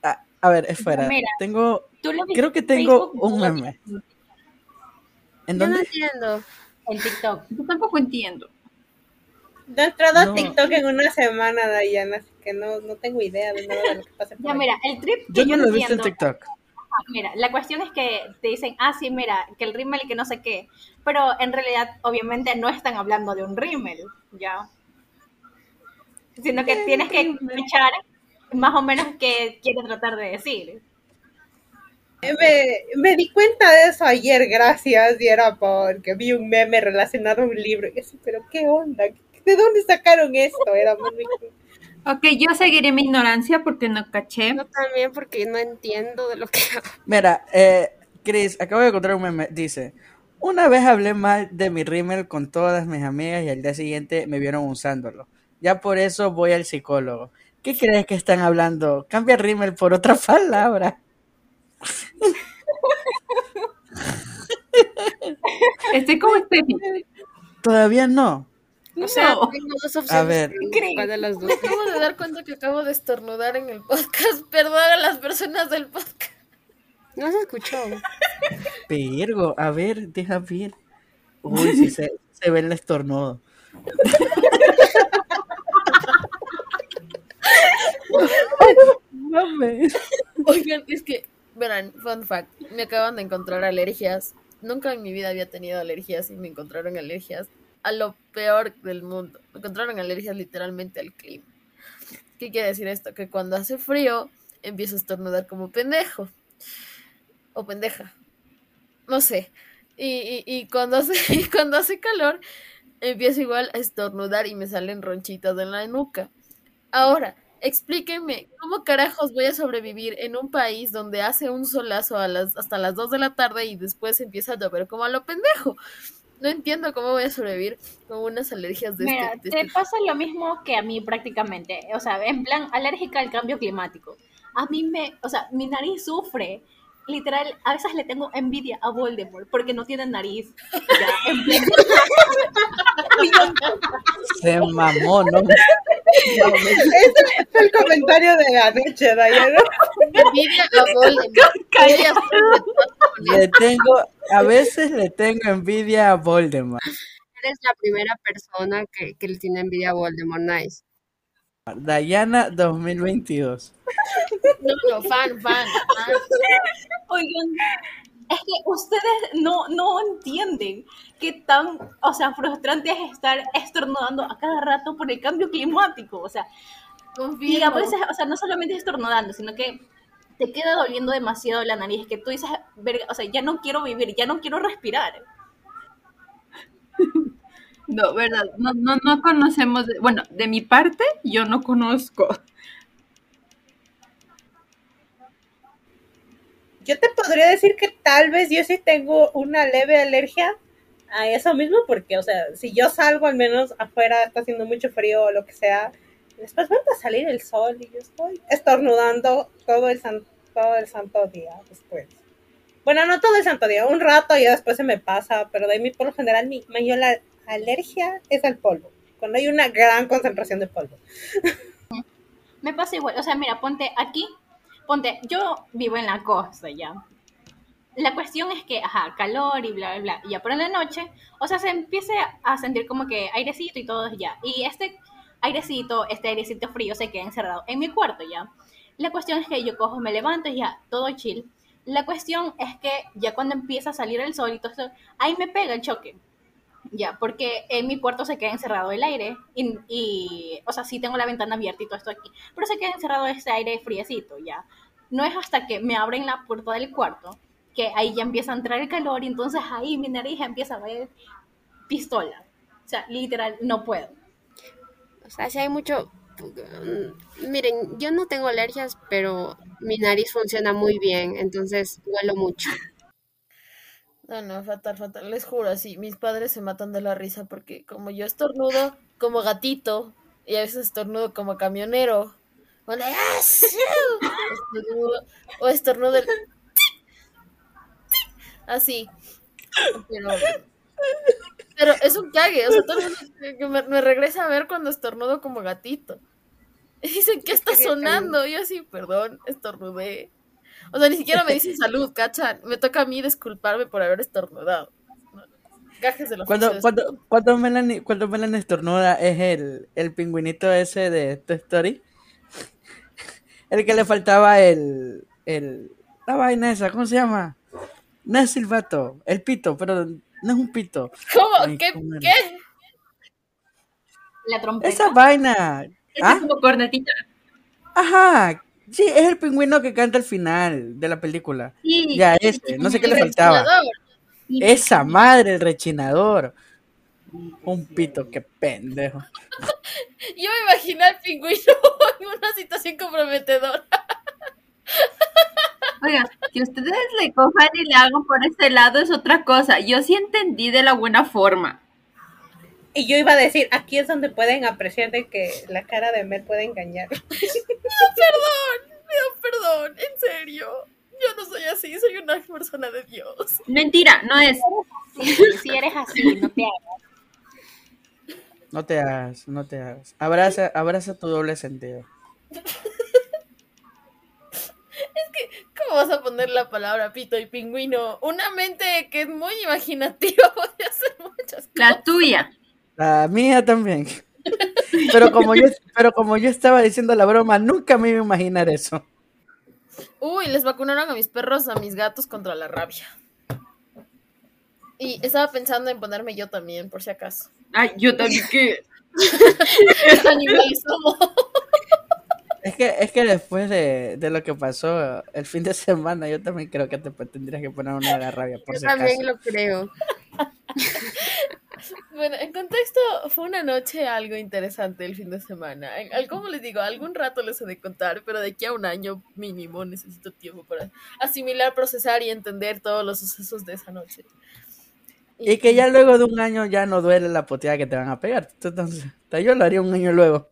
A: a, a ver, espera,
C: Mira.
A: tengo,
C: Tú lo viste
A: creo que
C: en
A: tengo
C: Facebook,
A: un meme.
C: viste
A: ¿En
D: Yo no entiendo.
C: En TikTok.
E: Yo tampoco entiendo.
B: Entrado a
A: No.
B: TikTok en una semana, Dayana, así que no, no tengo idea de nada de lo que pasa por
C: Ya,
B: ahí.
C: mira, el trip que
A: Yo
C: yo,
A: no lo he visto en. TikTok.
C: Ah, Mira, la cuestión es que te dicen, ah, sí, mira, que el rímel que no sé qué, pero en realidad, obviamente, no están hablando de un rímel, ¿ya? Sino que tienes que escuchar más o menos qué quiere tratar de decir.
B: Me, me di cuenta de eso ayer, gracias, y era porque vi un meme relacionado a un libro. Y así, pero ¿qué onda? ¿De dónde sacaron esto? Era muy... *laughs*
E: Ok, yo seguiré mi ignorancia porque no caché.
D: Yo también porque no entiendo de lo que. *laughs*
A: Mira, eh, Chris, acabo de encontrar un meme. Dice, una vez hablé mal de mi rímel con todas mis amigas y al día siguiente me vieron usándolo. Ya por eso voy al psicólogo. ¿Qué crees que están hablando? Cambia rímel por otra *laughs* palabra.
E: Estoy como Steffi.
A: Todavía no.
D: O sea,
E: No.
D: tengo dos
A: A
D: opciones.
A: ver.
D: ¿Cuál de las dos?
F: Me acabo de dar cuenta que acabo de estornudar en el podcast. *laughs* Perdón a las personas del podcast.
D: No se escuchó.
A: Virgo, a ver, deja ver. Uy, sí se, se ve el estornudo. *laughs*
F: Oigan, es que, verán, fun fact, me acaban de encontrar alergias. Nunca en mi vida había tenido alergias y me encontraron alergias a lo peor del mundo. Me encontraron alergias literalmente al clima. ¿Qué quiere decir esto? Que cuando hace frío empiezo a estornudar como pendejo. O pendeja. No sé. Y, y, y cuando, hace, *laughs* y cuando hace calor empiezo igual a estornudar y me salen ronchitas en la nuca. Ahora, explíquenme, ¿cómo carajos voy a sobrevivir en un país donde hace un solazo a las, hasta las 2 de la tarde y después empieza a llover como a lo pendejo? No entiendo cómo voy a sobrevivir con unas alergias de
C: Mira,
F: este... de
C: te
F: este-
C: pasa lo mismo que a mí prácticamente, o sea, en plan alérgica al cambio climático. A mí me, o sea, mi nariz sufre. Literal, a veces le tengo envidia a Voldemort porque no tiene nariz. Ya, en plan-
A: Se mamó, ¿no? *laughs*
B: Ese fue el comentario de anoche, Dayana.
F: Envidia a Voldemort. *laughs*
A: Le tengo, a veces le tengo envidia a Voldemort.
D: Eres la primera persona que, que le tiene envidia a Voldemort. Nice.
A: Dayana 2022.
F: No, no, fan, fan, fan.
C: Oigan, es que ustedes no, no entienden qué tan, o sea, frustrante es estar estornudando a cada rato por el cambio climático. O sea, y
F: Confirmo.
C: a veces, o sea, no solamente estornudando, sino que te queda doliendo demasiado la nariz, que tú dices, "Verga, o sea, ya no quiero vivir, ya no quiero respirar.
E: No, verdad, no, no, no conocemos, de- bueno, de mi parte, yo no conozco.
B: Yo te podría decir que tal vez yo sí tengo una leve alergia a eso mismo, porque, o sea, si yo salgo al menos afuera, está haciendo mucho frío o lo que sea, después vuelve a salir el sol y yo estoy estornudando todo el, san- todo el santo día después. Bueno, no todo el santo día, un rato y después se me pasa, pero de mí por lo general mi mayor la- alergia es al polvo, cuando hay una gran concentración de polvo.
C: Me pasa igual, o sea, mira, ponte aquí, ponte, yo vivo en la costa ya. La cuestión es que, ajá, calor y bla, bla, bla, ya por la noche, o sea, se empieza a sentir como que airecito y todo ya. Y este airecito, este airecito frío se queda encerrado en mi cuarto ya. La cuestión es que yo cojo, me levanto y ya, todo chill. La cuestión es que ya cuando empieza a salir el sol y todo eso, ahí me pega el choque. Ya, porque en mi cuarto se queda encerrado el aire y, y, o sea, sí tengo la ventana abierta y todo esto aquí, pero se queda encerrado este aire friecito, ya. No es hasta que me abren la puerta del cuarto que ahí ya empieza a entrar el calor y entonces ahí mi nariz empieza a ver pistola. O sea, literal, no puedo.
D: O sea, si hay mucho... mm, Miren, yo no tengo alergias, pero mi nariz funciona muy bien, entonces huelo mucho.
F: No, no, fatal, fatal. Les juro, así, mis padres se matan de la risa porque como yo estornudo como gatito y a veces estornudo como camionero. O, le- ¡Ah! Estornudo- o estornudo el- Así. Pero, pero es un cague, o sea, todo el mundo me, me regresa a ver cuando estornudo como gatito. Y dicen, ¿qué está sonando? Y yo así, perdón, estornudé. O sea, ni siquiera me dicen salud, ¿cachan? Me toca a mí disculparme por haber estornudado. Gajes de la
A: Cuando, cuando, cuando, Melanie, cuando Melanie estornuda es el, el pingüinito ese de Toy Story. El que le faltaba el, el... La vaina esa, ¿cómo se llama? No es silbato, el pito, pero no es un pito.
F: ¿Cómo?
A: Ay,
F: ¿Qué?
A: ¿cómo?
F: ¿Qué?
C: La trompeta.
A: Esa vaina.
E: Es
A: ¿Ah?
E: como cornetita.
A: Ajá. Sí, es el pingüino que canta al final de la película.
E: Sí,
A: Ya, ese. No sé qué le
F: El
A: faltaba. Esa madre, el rechinador. Un pito, qué pendejo.
F: Yo me imaginé al pingüino *laughs* en una situación comprometedora.
E: Oiga, que ustedes le cojan y le hagan por ese lado es otra cosa. Yo sí entendí de la buena forma.
B: Y yo iba a decir, aquí es donde pueden apreciar de que la cara de Mel puede engañar. *laughs*
F: Perdón, pido perdón, en serio. Yo no soy así, soy una persona de Dios.
E: Mentira, no es.
C: Sí, si eres así, no te hagas.
A: No te hagas, no te hagas. Abraza, abraza tu doble sentido.
F: ¿Cómo vas a poner la palabra pito y pingüino? Una mente que es muy imaginativa *laughs* puede hacer muchas cosas.
E: La tuya.
A: La mía también. Pero como yo, pero como yo estaba diciendo la broma, nunca me iba a imaginar eso.
F: Uy, les vacunaron a mis perros, a mis gatos contra la rabia. Y estaba pensando en ponerme yo también, por si acaso.
E: Ay, yo también que.
F: Animales somos.
A: Es que, es que después de, de lo que pasó el fin de semana, yo también creo que te tendrías que poner una de la rabia, por
D: Yo
A: si
D: también lo creo.
F: Bueno, en contexto, fue una noche algo interesante el fin de semana. Como les digo, algún rato les he de contar, pero de aquí a un año mínimo necesito tiempo para asimilar, procesar y entender todos los sucesos de esa noche.
A: Y que ya luego de un año ya no duele la poteada que te van a pegar. Entonces, yo lo haría un año luego.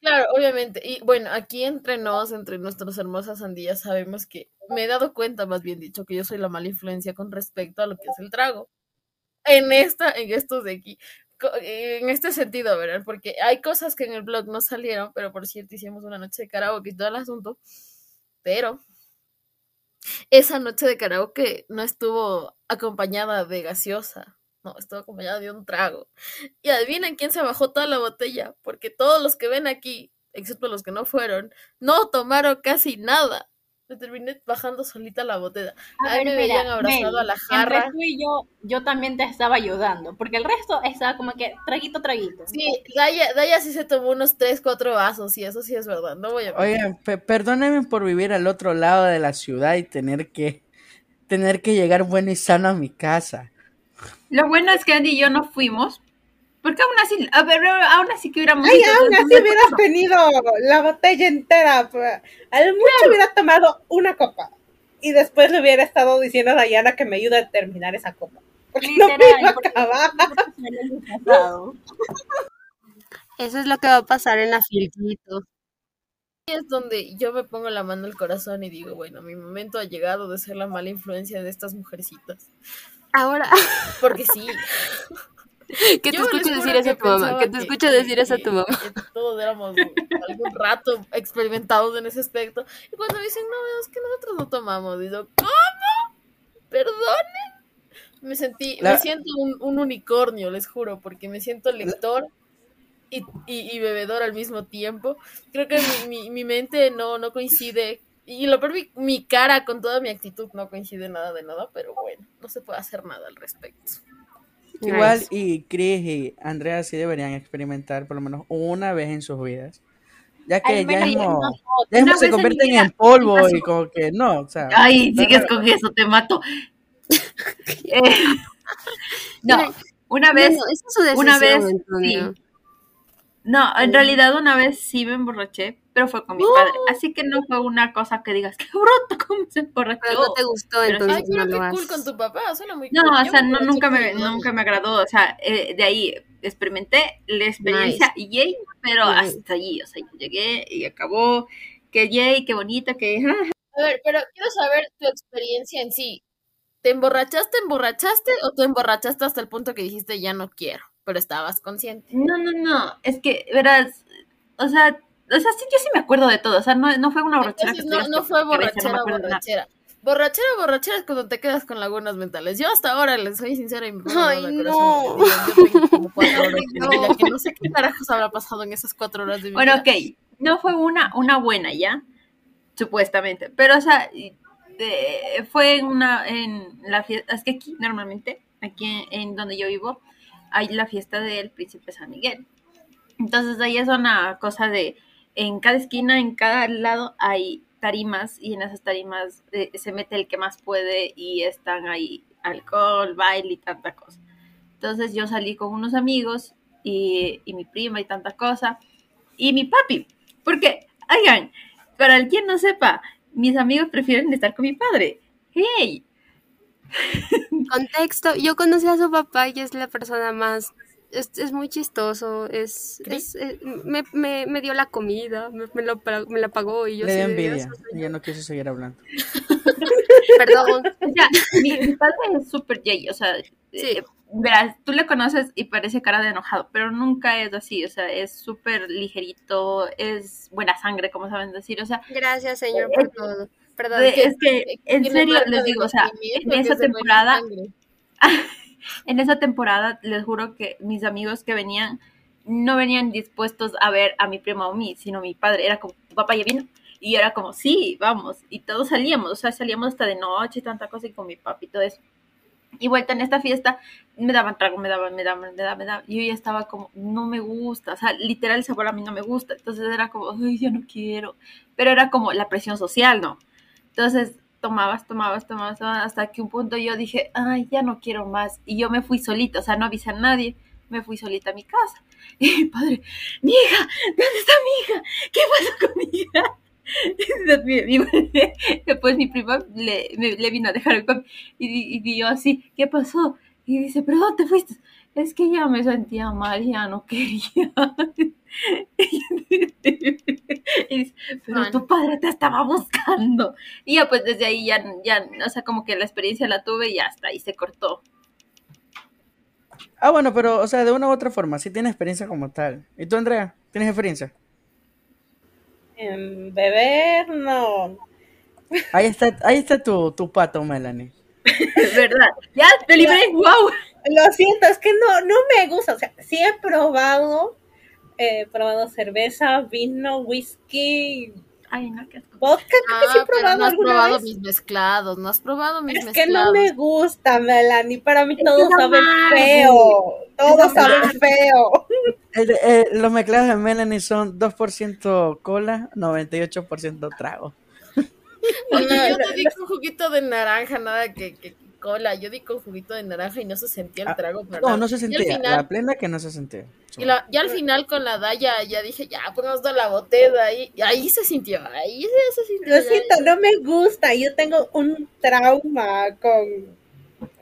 F: Claro, obviamente. Y bueno, aquí entre nos, entre nuestras hermosas sandías, sabemos que me he dado cuenta, más bien dicho, que yo soy la mala influencia con respecto a lo que es el trago. En esta, en estos de aquí. En este sentido, ¿verdad? Porque hay cosas que en el blog no salieron, pero por cierto hicimos una noche de karaoke y todo el asunto. Pero esa noche de karaoke no estuvo acompañada de gaseosa. No, estuvo acompañada de un trago. Y adivinen quién se bajó toda la botella, porque todos los que ven aquí, excepto los que no fueron, no tomaron casi nada. Me terminé bajando solita la botella.
C: A
F: Ahí
C: ver,
F: me
C: mira,
F: veían abrazado
C: Mel,
F: a la
C: entre
F: jarra.
C: tú y yo, yo también te estaba ayudando, porque el resto estaba como que traguito, traguito.
F: Sí, Daya, Daya sí se tomó unos 3, 4 vasos, y eso sí es verdad, no voy a.
A: Oigan, pe- perdónenme por vivir al otro lado de la ciudad y tener que tener que llegar bueno y sano a mi casa.
E: Lo bueno es que Andy y yo no fuimos. Porque aún así, a ver, aún así que hubiéramos
B: Ay, aún así hubieras tenido la botella entera. pues, Al mucho hubiera tomado una copa. Y después le hubiera estado diciendo a Dayana que me ayude a terminar esa copa. Porque no me
C: Literal,
B: iba a acabar.
D: Eso es lo que va a pasar en la filquito.
F: Es donde yo me pongo la mano al corazón y digo, bueno, mi momento ha llegado de ser la mala influencia de estas mujercitas.
D: Ahora,
F: Porque sí. *laughs*
D: que te
F: Yo juro
D: decir eso a tu mamá, que te escuche decir eso a tu mamá.
F: todos éramos algún rato experimentados en ese aspecto. Y cuando dicen, no, es que nosotros no tomamos, digo, ¿cómo? ¿Perdonen? Me sentí,
A: La-
F: me siento un, un unicornio, les juro, porque me siento lector y, y, y bebedor al mismo tiempo. Creo que mi, mi, mi mente no, no coincide. Y lo peor, mi, mi cara con toda mi actitud no coincide nada de nada, pero bueno, no se puede hacer nada al respecto.
A: Igual
D: Nice.
A: y Chris y Andrea sí deberían experimentar por lo menos una vez en sus vidas. Ya que ya
C: una
A: ya
E: Una
A: se
E: en
A: convierten
E: vida
A: en polvo y como que no, o sea.
E: Ay, sigues con eso, te mato. *laughs* Eh, no, una vez,
D: No, no, esa es su
E: una vez, sí. No, en realidad una vez sí me emborraché, pero fue con mi padre. Así que no fue una cosa que digas, *laughs* qué bruto, cómo se emborrachó.
D: Pero no te gustó,
E: Pero-
D: entonces
F: Ay, pero
D: no
F: qué
D: lo
F: cool con tu papá, suena muy
E: No,
F: cool.
E: o sea,
F: me
E: no, nunca me, nunca me agradó. O sea, eh, de ahí experimenté la experiencia yay, pero
D: Nice.
E: hasta allí. O sea, yo llegué y acabó. Que yay, qué bonito, que. *laughs*
F: A ver, pero quiero saber tu experiencia en sí. ¿Te emborrachaste, emborrachaste o te emborrachaste hasta el punto que dijiste ya no quiero, pero estabas consciente?
E: No, no, no. Es que, verás, o sea, o sea, sí, yo sí me acuerdo de todo. O sea, no, no fue una borrachera
F: Entonces,
E: que
F: no, fue borrachera, borrachera. Borrachera, borrachera es cuando te quedas con lagunas mentales. Yo hasta ahora les soy sincera y me pongo
D: Ay, no.
F: corazón. porque digo, Yo tengo como cuatro horas de vida que no sé qué carajos habrá pasado en esas cuatro horas de mi
E: Bueno,
F: vida.
E: ok, no fue una, una buena ya, supuestamente, pero o sea, de- fue en una, en la fiesta, es que aquí normalmente, aquí en, en donde yo vivo, hay la fiesta del príncipe San Miguel. Entonces ahí es una cosa de, en cada esquina, en cada lado hay tarimas y en esas tarimas eh, se mete el que más puede y están ahí alcohol, baile y tanta cosa. Entonces yo salí con unos amigos y, mi prima y tanta cosa y mi papi. Porque, oigan, para el quien no sepa, mis amigos prefieren estar con mi padre. ¡Hey!
D: Contexto, yo conocí a su papá y es la persona más... Es, es muy chistoso, es, es- eh, me, me, me dio la comida, me, me lo me la pagó y yo
A: Le dio envidia.
D: "Gracias,
A: y Ya no quiso seguir hablando. *laughs*
D: Perdón,
E: O sea, mi, mi padre es súper gay, o sea, eh, verás, tú le conoces y parece cara de enojado, pero nunca es así, o sea, es súper ligerito, es buena sangre, como saben decir, o sea,
D: gracias señor por todo. Perdón.
E: de- es que, en serio, les digo, o sea, en esa
F: es
E: temporada. *laughs* en esa temporada, les juro que mis amigos que venían, no venían dispuestos a ver a mi prima o a mí, sino mi padre, era como, ¿tu papá ya vino? Y era como, sí, vamos, y todos salíamos, o sea, salíamos hasta de noche y tanta cosa, y con mi papi y todo eso. Y vuelta en esta fiesta, me daban trago, me daban, me daban, me daban, me daban. Yo ya estaba como, no me gusta. O sea, literal el sabor a mí no me gusta. Entonces era como, ay, ya no quiero. Pero era como la presión social, ¿no? Entonces tomabas, tomabas, tomabas, hasta que un punto yo dije, ay, ya no quiero más. Y yo me fui solita, o sea, no avisé a nadie. Me fui solita a mi casa. *laughs* Y mi padre, mi hija, ¿dónde está mi hija? ¿Qué pasó con mi hija? *laughs* Después mi prima le, le vino a dejar el papi y, di- y yo así, ¿qué pasó? Y dice, ¿pero dónde te fuiste? Es que ya me sentía mal, ya no quería. *laughs* *laughs* Y dice, pero tu padre te estaba buscando. Y ya pues desde ahí ya, ya, o sea, como que la experiencia la tuve y ya hasta ahí se cortó.
A: Ah, bueno, pero, o sea, de una u otra forma, sí tiene experiencia como tal. ¿Y tú, Andrea? ¿Tienes experiencia?
B: En beber, no.
A: Ahí está, ahí está tu, tu pato, Melanie. *laughs*
E: ¿Verdad? Ya te libré, wow.
B: Lo siento, es que no, no me gusta. O sea, sí he probado, he probado cerveza, vino, whisky,
E: Ay, no, qué asco.
B: vodka, creo que sí he
F: Ah,
B: probado
F: no has
B: alguna
F: probado
B: vez.
F: mis mezclados, no has probado mis
B: Es que
F: mezclados.
B: no me gusta, Melanie. Para mí todo
E: es
B: sabe
E: amargo.
B: feo. Todo
E: Es
B: sabe
E: amargo.
B: feo.
A: El- eh, los mezclados de Melanie son 2% cola, 98% trago.
F: Oye, yo te digo un juguito de naranja, nada que, que, cola. Yo di con juguito de naranja y no se sentía el
A: Ah,
F: trago. para
A: No,
F: nada.
A: no se
F: al
A: sentía.
F: final-
A: La plena que no se sentía.
F: Y la- ya al final con la Daya ya dije, ya, pongamos toda la botella ahí. Y ahí se sintió, ahí se, se sintió.
B: Lo siento,
F: ya.
B: no me gusta. Yo tengo un trauma con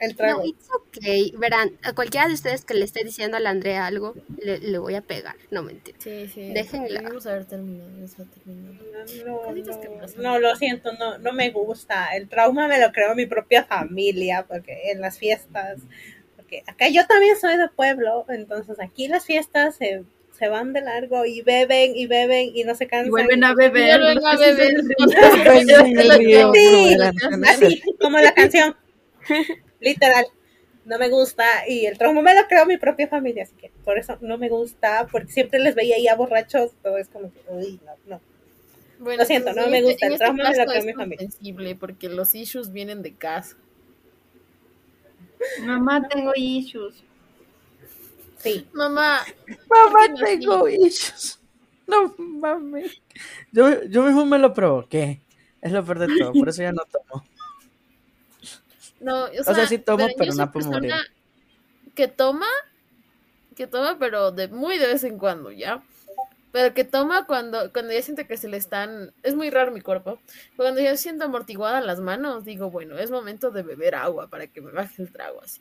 B: el trago.
D: No, it's okay. Verán, a cualquiera de ustedes que le esté diciendo a la Andrea algo, le, le voy a pegar. No, mentira.
F: Sí, sí.
D: Déjenla.
F: Haber terminado. eso terminado.
B: No, lo siento, no, no me gusta. El trauma me lo creó mi propia familia, porque en las fiestas, porque acá yo también soy de pueblo, entonces aquí las fiestas se, se van de largo y beben y beben y no se cansan.
E: Y vuelven a
F: Y
E: beber.
F: vuelven a beber. *laughs*
B: Sí, Así, como la canción. *laughs* Literal. No me gusta y el trauma me lo creó mi propia familia, así que por eso no me gusta, porque siempre les veía ya borrachos, todo es como que, uy, no, no.
F: Bueno,
B: Lo siento, no me gusta, el trauma me lo creó mi familia.
F: comprensible porque los issues vienen de casa.
E: Mamá, tengo issues.
B: Sí.
F: Mamá,
A: Mamá,
F: ¿Por qué no
A: tengo issues. No mames. Yo, yo mismo me lo provoqué. Es lo peor de todo. Por eso ya no tomo.
F: No, o sea,
A: sea, sí tomo, pero
F: yo
A: no por morir.
F: persona Que toma, que toma, pero de muy de vez en cuando, ¿ya? Pero que toma cuando, cuando ya siente que se le están. Es muy raro mi cuerpo. Cuando ya siento amortiguadas las manos, digo, bueno, es momento de beber agua para que me baje el trago así.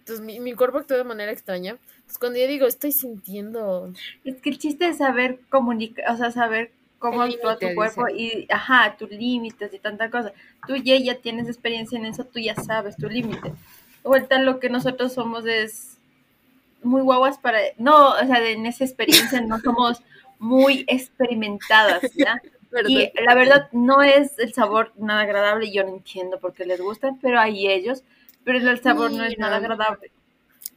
F: Entonces mi, mi cuerpo actúa de manera extraña. Entonces cuando yo digo, estoy sintiendo.
E: Es que el chiste es saber comunicar, o sea, saber cómo
D: El
E: actúa tu cuerpo y, ajá, tus límites y tanta cosa. Tú ya, ya tienes experiencia en eso, tú ya sabes tu límite. Vuelta lo que nosotros somos es muy guaguas para, no, o sea, en esa experiencia no somos muy experimentadas, ¿ya? *laughs* Y la verdad no es el sabor nada agradable y yo no entiendo por qué les gusta, pero hay ellos, pero el sabor no es nada agradable.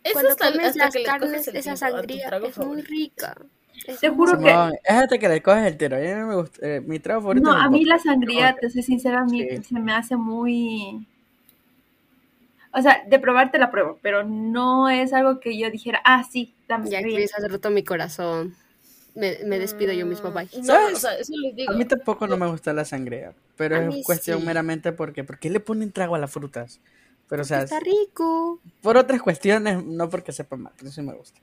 F: Es
D: Cuando comes
F: hasta
D: las
F: que
D: carnes, esa sangría es muy rica.
E: Te juro que-
A: es hasta que le coges el tiro. A mí no me gusta. eh, mi trago favorito
E: No, a mí la sangría, te soy sincera, a mí
A: Sí.
E: se me hace muy... O sea, de probarte la pruebo, pero no es algo que yo dijera, ah, sí, dame
D: Ya. Chris, has roto mi corazón. Me, me despido yo misma, bye.
F: No,
A: ¿Sabes?
F: o sea, eso les digo.
A: A mí tampoco no me gusta la sangría. Pero
D: A
A: es cuestión
D: sí.
A: meramente porque. ¿Por qué le ponen trago a las frutas? Pero, o sea,
D: Está rico.
A: por otras cuestiones, no porque sepa mal. Pero sí me gusta.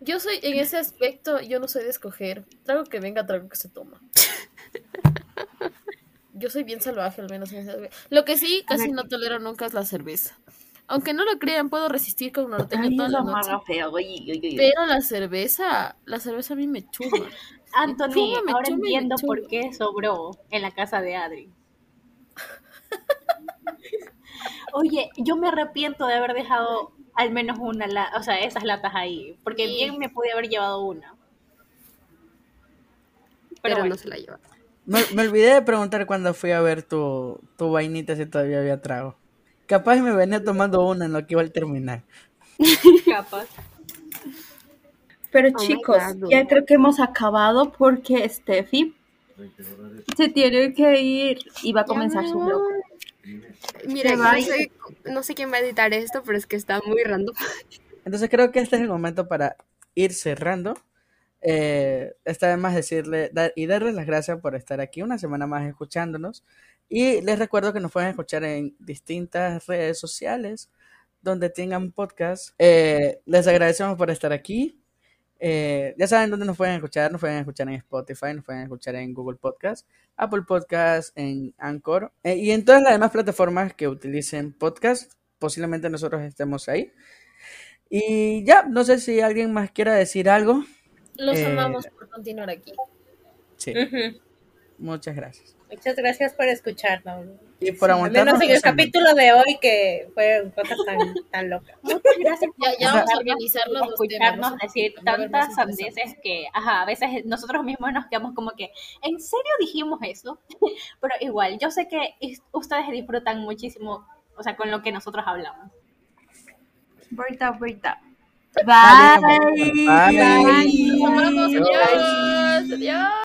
F: Yo soy, en ese aspecto, yo no soy de escoger. Trago que venga, trago que se toma. Yo soy bien salvaje, al menos en ese. Lo que sí, casi no tolero nunca es la cerveza. Aunque no lo crean, puedo resistir con norteño
E: Ay,
F: toda la noche.
E: feo.
F: Pero la cerveza, la cerveza a mí me chuma.
C: Anthony,
F: chuma, me
C: ahora
F: chuma
C: entiendo
F: chuma.
C: por qué sobró en la casa de Adri. *laughs* Oye, yo me arrepiento de haber dejado al menos una, la- o sea, esas latas ahí, porque
F: Sí.
C: bien me pude haber llevado una. Pero,
D: Pero
C: bueno,
D: no se la lleva.
A: Me, me olvidé de preguntar cuando fui a ver tu, tu vainita si todavía había trago. Capaz me venía tomando una en lo que iba al terminar. *laughs*
C: capaz.
E: Pero
D: Oh
E: chicos,
D: God.
E: ya creo que hemos acabado porque Steffi se tiene que ir y va a comenzar su blog.
D: Mira, no sé, no sé quién va a editar esto, pero es que está muy random.
A: Entonces creo que este es el momento para ir cerrando. Eh, está de más decirle dar- y darles las gracias por estar aquí una semana más escuchándonos. Y les recuerdo que nos pueden escuchar en distintas redes sociales donde tengan podcast. Eh, les agradecemos por estar aquí. Eh, ya saben dónde nos pueden escuchar. Nos pueden escuchar en Spotify, nos pueden escuchar en Google Podcast, Apple Podcast, en Anchor eh, y en todas las demás plataformas que utilicen podcast. Posiblemente nosotros estemos ahí. Y ya, no sé si alguien más quiera decir algo.
F: Los
A: Eh,
F: amamos por continuar aquí.
A: Sí, muchas gracias.
B: Muchas gracias por escucharnos.
A: Y por aguantarnos.
B: menos en el capítulo de hoy que fueron cosas tan, tan locas. *laughs*
C: Muchas gracias por
F: Ya, ya vamos a
C: escucharnos,
F: organizarlos los
C: escucharnos
F: temas.
C: decir tantas sandeces que, ajá, a veces nosotros mismos nos quedamos como que, ¿en serio dijimos eso? *laughs* Pero igual, yo sé que ustedes disfrutan muchísimo, o sea, con lo que nosotros hablamos.
E: Ahorita, ahorita.
A: Vale,
E: Bye.
A: Bye.
F: Los amamos.
A: Adiós.
F: Adiós. Adiós.